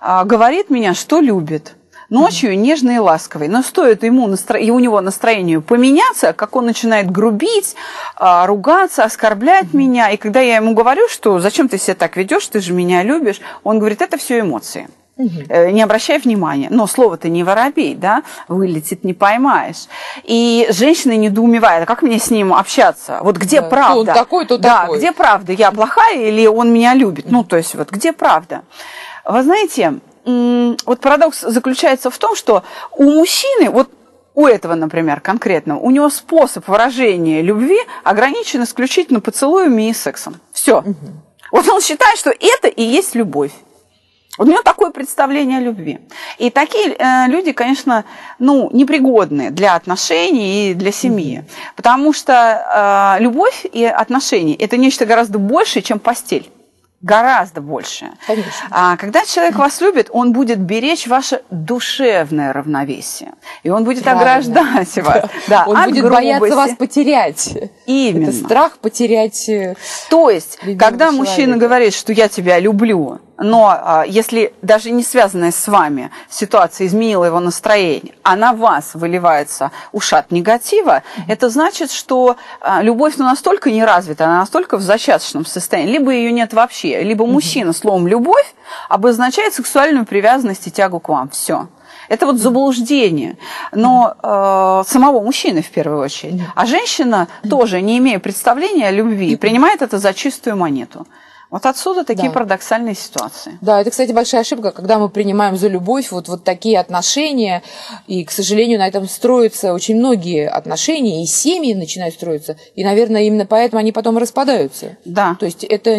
а, говорит меня, что любит – ночью нежный и ласковый. Но стоит ему настро... и у него настроению поменяться, как он начинает грубить, а, ругаться, оскорблять меня. И когда я ему говорю, что зачем ты себя так ведешь, ты же меня любишь, он говорит, это все эмоции. Угу. Не обращай внимания. Но слово-то не воробей, да, вылетит, не поймаешь. И женщина недоумевает, а как мне с ним общаться? Вот где да, правда? Он такой, то да, такой. где правда? Я плохая или он меня любит? Ну, то есть вот где правда? Вы знаете, вот парадокс заключается в том, что у мужчины, вот у этого, например, конкретно, у него способ выражения любви ограничен исключительно поцелуями и сексом. Все. Угу. Вот он считает, что это и есть любовь. Вот у него такое представление о любви. И такие э, люди, конечно, ну, непригодны для отношений и для семьи. Потому что э, любовь и отношения – это нечто гораздо большее, чем постель гораздо больше. Конечно. А когда человек вас любит, он будет беречь ваше душевное равновесие. И он будет Правильно. ограждать вас. Да. он будет грубости. бояться вас потерять. Именно. Это страх потерять э, То есть, когда человека. мужчина говорит, что я тебя люблю, но а, если даже не связанная с вами ситуация изменила его настроение, а на вас выливается ушат негатива, mm-hmm. это значит, что а, любовь ну, настолько не развита, она настолько в зачаточном состоянии, либо ее нет вообще, либо мужчина словом «любовь» обозначает сексуальную привязанность и тягу к вам. Все. Это вот заблуждение, но э, самого мужчины в первую очередь. А женщина тоже, не имея представления о любви, принимает это за чистую монету. Вот отсюда такие да. парадоксальные ситуации. Да, это, кстати, большая ошибка, когда мы принимаем за любовь вот, вот такие отношения, и, к сожалению, на этом строятся очень многие отношения, и семьи начинают строиться, и, наверное, именно поэтому они потом распадаются. Да. То есть это...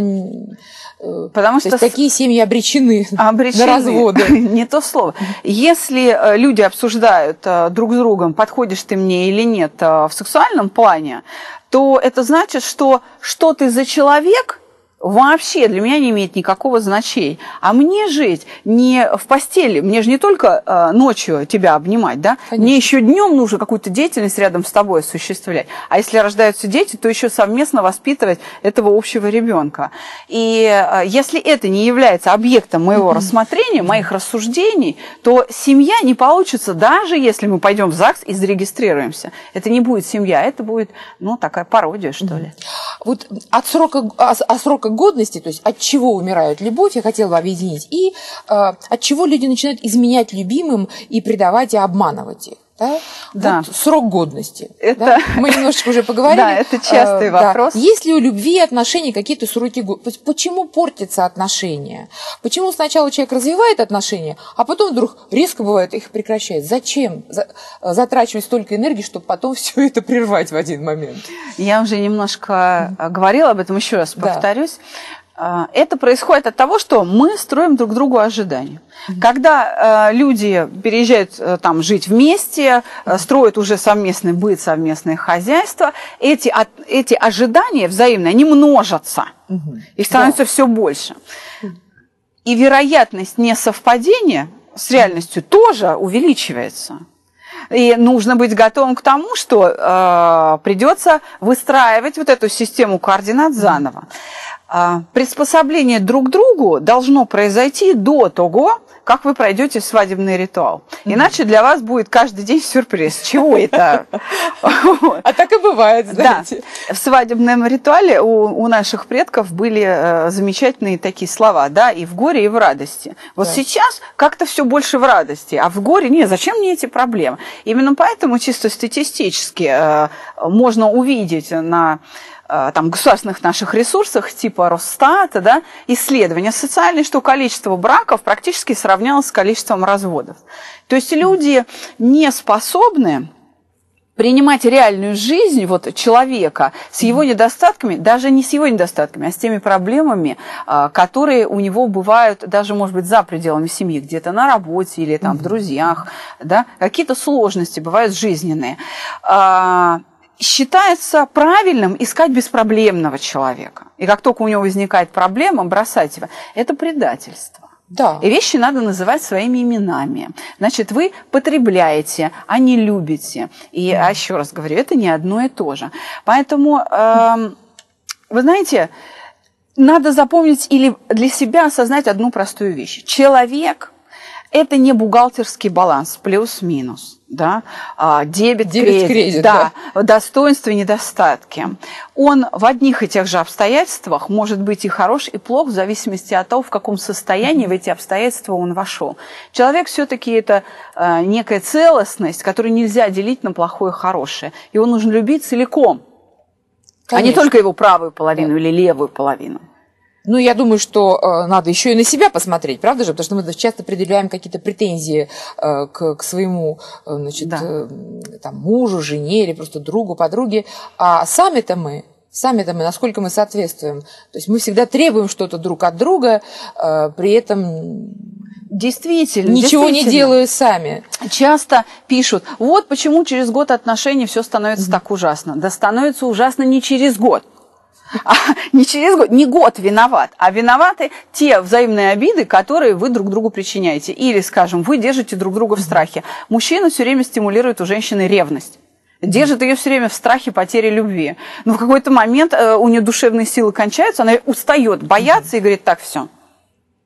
Э, Потому что такие семьи обречены, обречены на разводы. Не то слово. Если э, люди обсуждают э, друг с другом, подходишь ты мне или нет в сексуальном плане, то это значит, что что ты за человек – вообще для меня не имеет никакого значения. А мне жить не в постели, мне же не только э, ночью тебя обнимать, да, Конечно. мне еще днем нужно какую-то деятельность рядом с тобой осуществлять. А если рождаются дети, то еще совместно воспитывать этого общего ребенка. И э, если это не является объектом моего mm-hmm. рассмотрения, моих рассуждений, то семья не получится, даже если мы пойдем в ЗАГС и зарегистрируемся. Это не будет семья, это будет, ну, такая пародия, что mm-hmm. ли. Вот от срока, от срока срока годности, то есть от чего умирает любовь, я хотела бы объединить, и э, от чего люди начинают изменять любимым и предавать и обманывать их. Да? Да. Вот срок годности. Это... Да? Мы немножечко уже поговорили. Да, это частый э, вопрос. Да. Есть ли у любви и отношений какие-то сроки годности? Почему портятся отношения? Почему сначала человек развивает отношения, а потом вдруг резко бывает их прекращает? Зачем затрачивать столько энергии, чтобы потом все это прервать в один момент? Я уже немножко говорила об этом, еще раз повторюсь. А, это происходит от того, что мы строим друг другу ожидания. Mm-hmm. Когда э, люди переезжают э, там жить вместе, э, строят уже совместный быт, совместное хозяйство, эти, от, эти ожидания взаимные, они множатся. Mm-hmm. Их становится да. все больше. И вероятность несовпадения с реальностью тоже увеличивается. И нужно быть готовым к тому, что э, придется выстраивать вот эту систему координат заново. А, приспособление друг к другу должно произойти до того, как вы пройдете свадебный ритуал. Иначе для вас будет каждый день сюрприз. Чего это? А так и бывает, знаете. Да. В свадебном ритуале у, у наших предков были э, замечательные такие слова, да, и в горе, и в радости. Вот да. сейчас как-то все больше в радости, а в горе нет. Зачем мне эти проблемы? Именно поэтому чисто статистически э, можно увидеть на там, государственных наших ресурсах типа Росстата, да, исследования социальные, что количество браков практически сравнялось с количеством разводов. То есть люди не способны принимать реальную жизнь вот, человека с его недостатками, даже не с его недостатками, а с теми проблемами, э, которые у него бывают даже, может быть, за пределами семьи, где-то на работе или там в друзьях, да, какие-то сложности бывают жизненные. Считается правильным искать беспроблемного человека. И как только у него возникает проблема, бросать его. Это предательство. Да. И вещи надо называть своими именами. Значит, вы потребляете, а не любите. И а еще раз говорю, это не одно и то же. Поэтому, э, вы знаете, надо запомнить или для себя осознать одну простую вещь. Человек – это не бухгалтерский баланс, плюс-минус да, а, дебет, дебет кредит, кредит да, да, достоинства и недостатки. Он в одних и тех же обстоятельствах может быть и хорош, и плох, в зависимости от того, в каком состоянии в эти обстоятельства он вошел. Человек все-таки это э, некая целостность, которую нельзя делить на плохое и хорошее. Его нужно любить целиком, Конечно. а не только его правую половину да. или левую половину. Ну, я думаю, что э, надо еще и на себя посмотреть, правда же? Потому что мы часто предъявляем какие-то претензии э, к, к своему э, значит, да. там, мужу, жене или просто другу, подруге. А сами-то мы, сами-то мы, насколько мы соответствуем. То есть мы всегда требуем что-то друг от друга, э, при этом Действительно. Ничего действительно. не делаю сами. Часто пишут, вот почему через год отношений все становится mm-hmm. так ужасно. Да становится ужасно не через год. А не через год, не год виноват, а виноваты те взаимные обиды, которые вы друг другу причиняете. Или, скажем, вы держите друг друга в страхе. Мужчина все время стимулирует у женщины ревность держит ее все время в страхе потери любви. Но в какой-то момент э, у нее душевные силы кончаются, она устает бояться и говорит, так, все.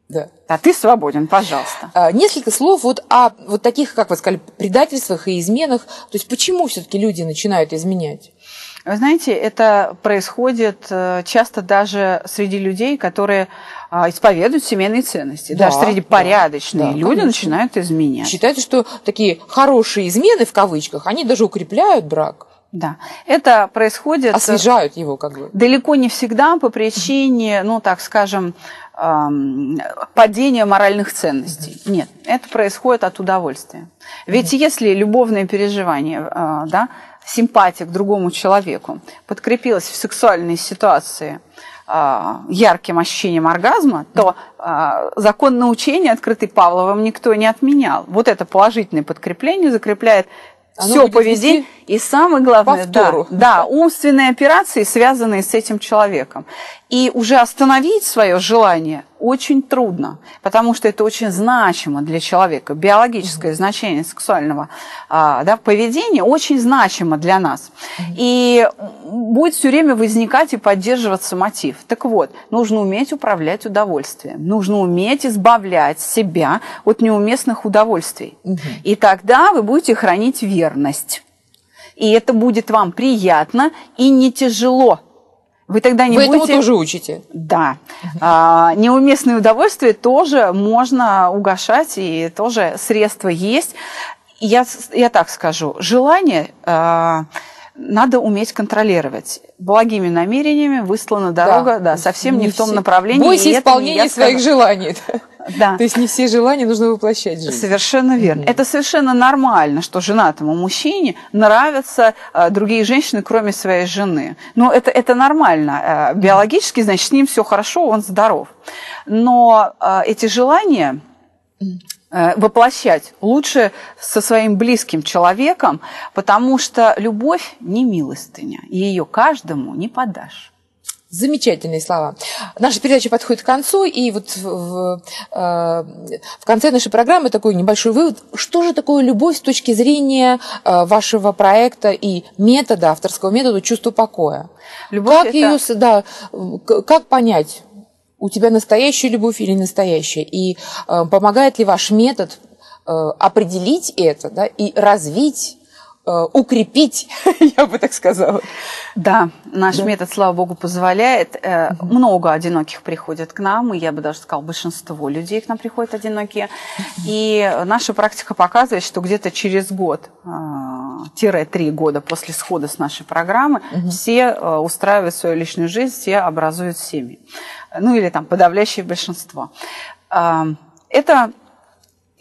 Да. А ты свободен, пожалуйста. А, несколько слов вот о вот таких, как вы сказали, предательствах и изменах. То есть почему все-таки люди начинают изменять? Вы знаете, это происходит э, часто даже среди людей, которые а, исповедуют семейные ценности. Да, даже среди да, порядочные да, люди конечно. начинают изменять. Считается, что такие хорошие измены в кавычках, они даже укрепляют брак. Да, это происходит... Освежают его как бы. Далеко не всегда по причине, ну, так скажем, падения моральных ценностей. Нет, это происходит от удовольствия. Ведь если любовное переживание, а, да, симпатия к другому человеку подкрепилась в сексуальной ситуации а, ярким ощущением оргазма, то а, закон научения, открытый Павловым, никто не отменял. Вот это положительное подкрепление закрепляет все поведение. И самое главное, да, да, умственные операции, связанные с этим человеком. И уже остановить свое желание очень трудно, потому что это очень значимо для человека. Биологическое значение сексуального а, да, поведения очень значимо для нас. И будет все время возникать и поддерживаться мотив. Так вот, нужно уметь управлять удовольствием. Нужно уметь избавлять себя от неуместных удовольствий. И тогда вы будете хранить верность. И это будет вам приятно и не тяжело. Вы тогда не Вы будете... этому тоже учите? Да. А, неуместные удовольствия тоже можно угошать, и тоже средства есть. Я, я так скажу, желание а, надо уметь контролировать. Благими намерениями выслана дорога, да, да совсем не, не в том направлении. Бойся исполнения своих желаний. Да. То есть не все желания нужно воплощать жизнь. Совершенно верно. Mm-hmm. Это совершенно нормально, что женатому мужчине нравятся э, другие женщины, кроме своей жены. Но это, это нормально. Э, биологически, значит, с ним все хорошо, он здоров. Но э, эти желания э, воплощать лучше со своим близким человеком, потому что любовь не милостыня, и ее каждому не подашь. Замечательные слова. Наша передача подходит к концу, и вот в, э, в конце нашей программы такой небольшой вывод. Что же такое любовь с точки зрения э, вашего проекта и метода, авторского метода чувства покоя? Любовь как это... ее, да, как понять, у тебя настоящая любовь или настоящая? И э, помогает ли ваш метод определить это да, и развить укрепить, я бы так сказала. Да, наш да. метод, слава богу, позволяет. Угу. Много одиноких приходят к нам, и я бы даже сказала, большинство людей к нам приходят одинокие. И наша практика показывает, что где-то через год, э, тире три года после схода с нашей программы, угу. все устраивают свою личную жизнь, все образуют семьи. Ну или там подавляющее большинство. Это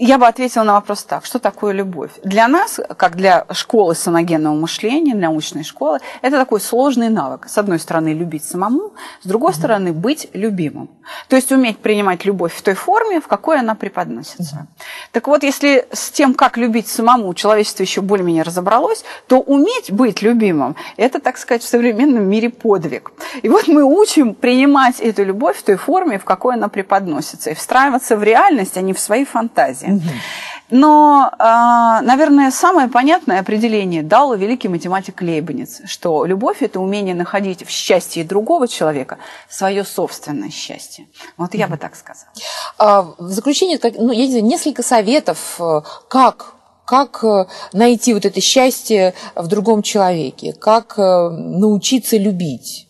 я бы ответила на вопрос так, что такое любовь? Для нас, как для школы саногенного мышления, научной школы, это такой сложный навык. С одной стороны, любить самому, с другой стороны, быть любимым. То есть уметь принимать любовь в той форме, в какой она преподносится. Так вот, если с тем, как любить самому, человечество еще более-менее разобралось, то уметь быть любимым – это, так сказать, в современном мире подвиг. И вот мы учим принимать эту любовь в той форме, в какой она преподносится, и встраиваться в реальность, а не в свои фантазии. Но, а, наверное, самое понятное определение дал великий математик Лейбниц, что любовь – это умение находить в счастье другого человека свое собственное счастье. Вот я бы так сказала. А, в заключение, ну, я не знаю, несколько советов, э, как как э, найти вот это счастье в другом человеке, как э, научиться любить.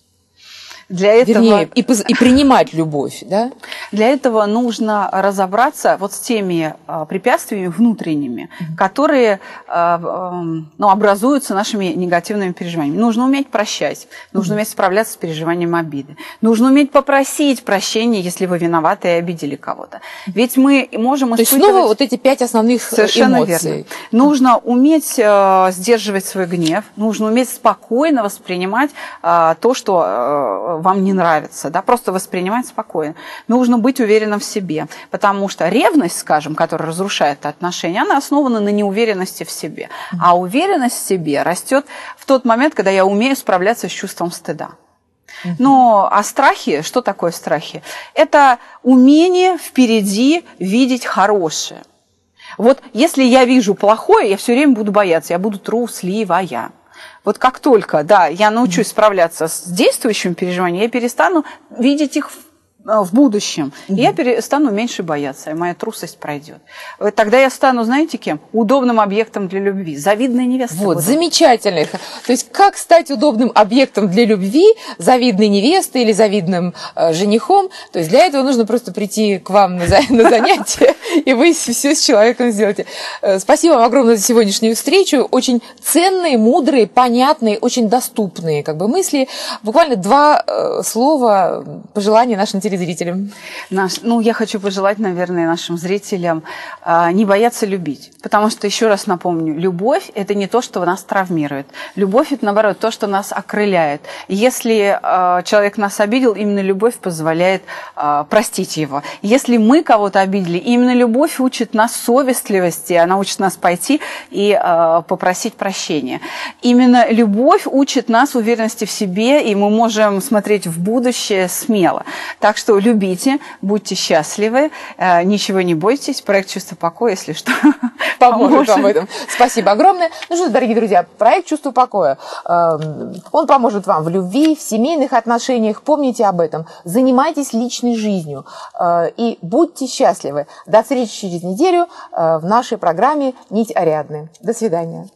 Для этого... Вернее, и, и принимать любовь, да? Для этого нужно разобраться вот с теми а, препятствиями внутренними, mm-hmm. которые а, ну, образуются нашими негативными переживаниями. Нужно уметь прощать, нужно mm-hmm. уметь справляться с переживанием обиды, нужно уметь попросить прощения, если вы виноваты и обидели кого-то. Ведь мы можем То испытывать... есть снова вот эти пять основных Совершенно эмоций. верно. Нужно уметь э, сдерживать свой гнев, нужно уметь спокойно воспринимать э, то, что э, вам не нравится, да, просто воспринимать спокойно. Нужно быть уверенным в себе, потому что ревность, скажем, которая разрушает отношения, она основана на неуверенности в себе. А уверенность в себе растет в тот момент, когда я умею справляться с чувством стыда. Но а страхи, что такое страхи? Это умение впереди видеть хорошее. Вот если я вижу плохое, я все время буду бояться, я буду трусливая. Вот как только, да, я научусь справляться с действующим переживанием, я перестану видеть их Э, в будущем, угу. я перестану меньше бояться, и моя трусость пройдет. Э, тогда я стану, знаете кем? Удобным объектом для любви. Завидной невестой. Вот, буду. замечательно. То есть, как стать удобным объектом для любви, завидной невестой или завидным э, женихом? То есть, для этого нужно просто прийти к вам на, на занятие, и вы все с человеком сделаете. Э, спасибо вам огромное за сегодняшнюю встречу. Очень ценные, мудрые, понятные, очень доступные как бы мысли. Буквально два э, слова пожелания нашим телезрителям телезрителям? Наш, ну, я хочу пожелать, наверное, нашим зрителям э, не бояться любить. Потому что, еще раз напомню, любовь – это не то, что нас травмирует. Любовь – это, наоборот, то, что нас окрыляет. Если э, человек нас обидел, именно любовь позволяет э, простить его. Если мы кого-то обидели, именно любовь учит нас совестливости, она учит нас пойти и э, попросить прощения. Именно любовь учит нас уверенности в себе, и мы можем смотреть в будущее смело. Так что любите, будьте счастливы, э, ничего не бойтесь. Проект «Чувство покоя», если что, поможет вам в этом. Спасибо огромное. Ну что, дорогие друзья, проект «Чувство покоя», эм, он поможет вам в любви, в семейных отношениях. Помните об этом. Занимайтесь личной жизнью э, и будьте счастливы. До встречи через неделю э, в нашей программе «Нить Ариадны». До свидания.